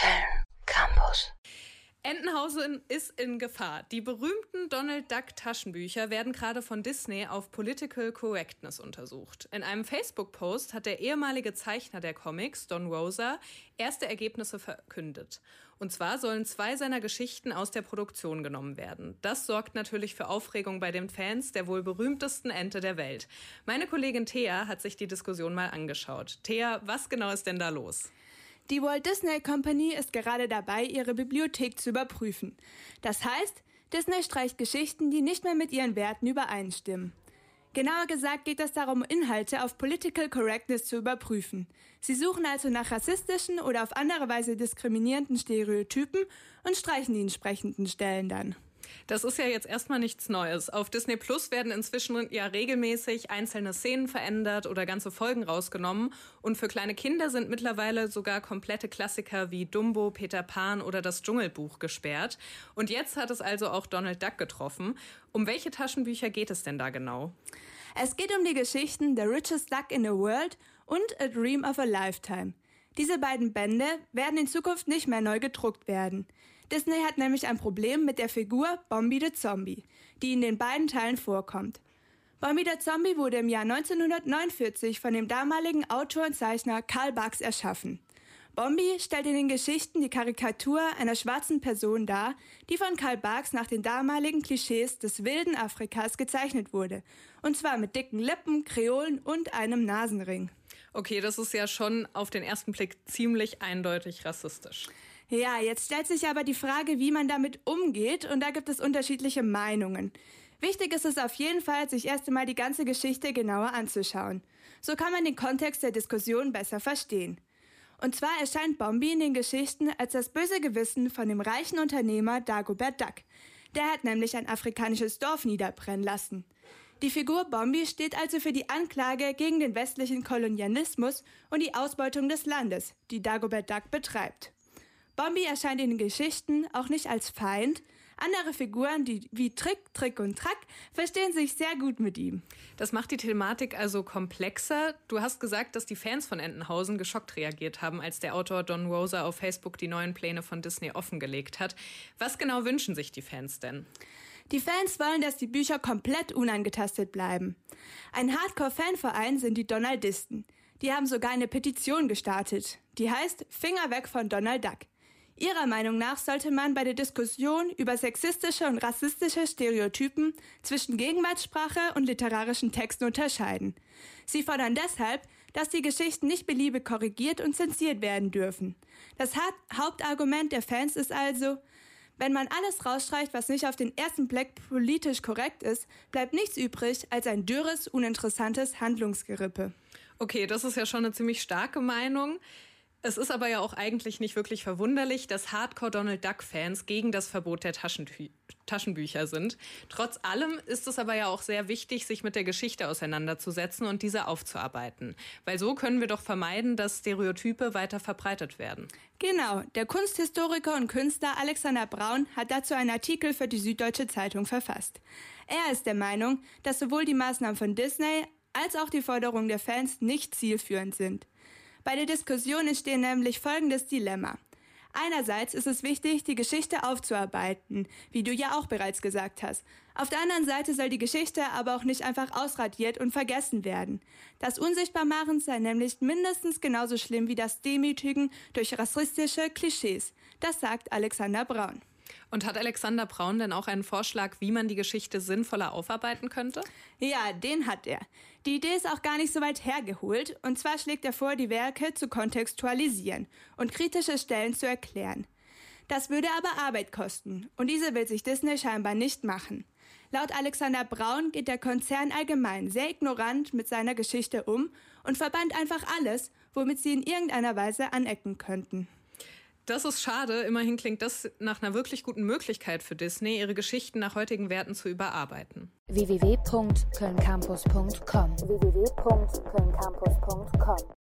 Köln Campus. Entenhausen ist in Gefahr. Die berühmten Donald Duck Taschenbücher werden gerade von Disney auf Political Correctness untersucht. In einem Facebook-Post hat der ehemalige Zeichner der Comics, Don Rosa, erste Ergebnisse verkündet. Und zwar sollen zwei seiner Geschichten aus der Produktion genommen werden. Das sorgt natürlich für Aufregung bei den Fans der wohl berühmtesten Ente der Welt. Meine Kollegin Thea hat sich die Diskussion mal angeschaut. Thea, was genau ist denn da los? Die Walt Disney Company ist gerade dabei, ihre Bibliothek zu überprüfen. Das heißt, Disney streicht Geschichten, die nicht mehr mit ihren Werten übereinstimmen. Genauer gesagt geht es darum, Inhalte auf Political Correctness zu überprüfen. Sie suchen also nach rassistischen oder auf andere Weise diskriminierenden Stereotypen und streichen die entsprechenden Stellen dann. Das ist ja jetzt erstmal nichts Neues. Auf Disney Plus werden inzwischen ja regelmäßig einzelne Szenen verändert oder ganze Folgen rausgenommen. Und für kleine Kinder sind mittlerweile sogar komplette Klassiker wie Dumbo, Peter Pan oder das Dschungelbuch gesperrt. Und jetzt hat es also auch Donald Duck getroffen. Um welche Taschenbücher geht es denn da genau? Es geht um die Geschichten The Richest Duck in the World und A Dream of a Lifetime. Diese beiden Bände werden in Zukunft nicht mehr neu gedruckt werden. Disney hat nämlich ein Problem mit der Figur Bombi the Zombie, die in den beiden Teilen vorkommt. Bombi the Zombie wurde im Jahr 1949 von dem damaligen Autor und Zeichner Karl Barks erschaffen. Bombi stellt in den Geschichten die Karikatur einer schwarzen Person dar, die von Karl Barks nach den damaligen Klischees des wilden Afrikas gezeichnet wurde. Und zwar mit dicken Lippen, Kreolen und einem Nasenring. Okay, das ist ja schon auf den ersten Blick ziemlich eindeutig rassistisch. Ja, jetzt stellt sich aber die Frage, wie man damit umgeht, und da gibt es unterschiedliche Meinungen. Wichtig ist es auf jeden Fall, sich erst einmal die ganze Geschichte genauer anzuschauen. So kann man den Kontext der Diskussion besser verstehen. Und zwar erscheint Bombi in den Geschichten als das böse Gewissen von dem reichen Unternehmer Dagobert Duck. Der hat nämlich ein afrikanisches Dorf niederbrennen lassen. Die Figur Bombi steht also für die Anklage gegen den westlichen Kolonialismus und die Ausbeutung des Landes, die Dagobert Duck betreibt. Bombi erscheint in den Geschichten auch nicht als Feind. Andere Figuren, die wie Trick, Trick und Track, verstehen sich sehr gut mit ihm. Das macht die Thematik also komplexer. Du hast gesagt, dass die Fans von Entenhausen geschockt reagiert haben, als der Autor Don Rosa auf Facebook die neuen Pläne von Disney offengelegt hat. Was genau wünschen sich die Fans denn? Die Fans wollen, dass die Bücher komplett unangetastet bleiben. Ein Hardcore-Fanverein sind die Donaldisten. Die haben sogar eine Petition gestartet. Die heißt Finger weg von Donald Duck. Ihrer Meinung nach sollte man bei der Diskussion über sexistische und rassistische Stereotypen zwischen Gegenwartssprache und literarischen Texten unterscheiden. Sie fordern deshalb, dass die Geschichten nicht beliebig korrigiert und zensiert werden dürfen. Das Hauptargument der Fans ist also, wenn man alles rausstreicht, was nicht auf den ersten Blick politisch korrekt ist, bleibt nichts übrig als ein dürres, uninteressantes Handlungsgerippe. Okay, das ist ja schon eine ziemlich starke Meinung. Es ist aber ja auch eigentlich nicht wirklich verwunderlich, dass Hardcore Donald Duck Fans gegen das Verbot der Taschenbü Taschenbücher sind. Trotz allem ist es aber ja auch sehr wichtig, sich mit der Geschichte auseinanderzusetzen und diese aufzuarbeiten. Weil so können wir doch vermeiden, dass Stereotype weiter verbreitet werden. Genau. Der Kunsthistoriker und Künstler Alexander Braun hat dazu einen Artikel für die Süddeutsche Zeitung verfasst. Er ist der Meinung, dass sowohl die Maßnahmen von Disney als auch die Forderungen der Fans nicht zielführend sind. Bei der Diskussion entsteht nämlich folgendes Dilemma. Einerseits ist es wichtig, die Geschichte aufzuarbeiten, wie du ja auch bereits gesagt hast. Auf der anderen Seite soll die Geschichte aber auch nicht einfach ausradiert und vergessen werden. Das Unsichtbarmachen sei nämlich mindestens genauso schlimm wie das Demütigen durch rassistische Klischees. Das sagt Alexander Braun. Und hat Alexander Braun denn auch einen Vorschlag, wie man die Geschichte sinnvoller aufarbeiten könnte? Ja, den hat er. Die Idee ist auch gar nicht so weit hergeholt. Und zwar schlägt er vor, die Werke zu kontextualisieren und kritische Stellen zu erklären. Das würde aber Arbeit kosten. Und diese will sich Disney scheinbar nicht machen. Laut Alexander Braun geht der Konzern allgemein sehr ignorant mit seiner Geschichte um und verbannt einfach alles, womit sie in irgendeiner Weise anecken könnten. Das ist schade. Immerhin klingt das nach einer wirklich guten Möglichkeit für Disney, ihre Geschichten nach heutigen Werten zu überarbeiten. www.kölncampus.com www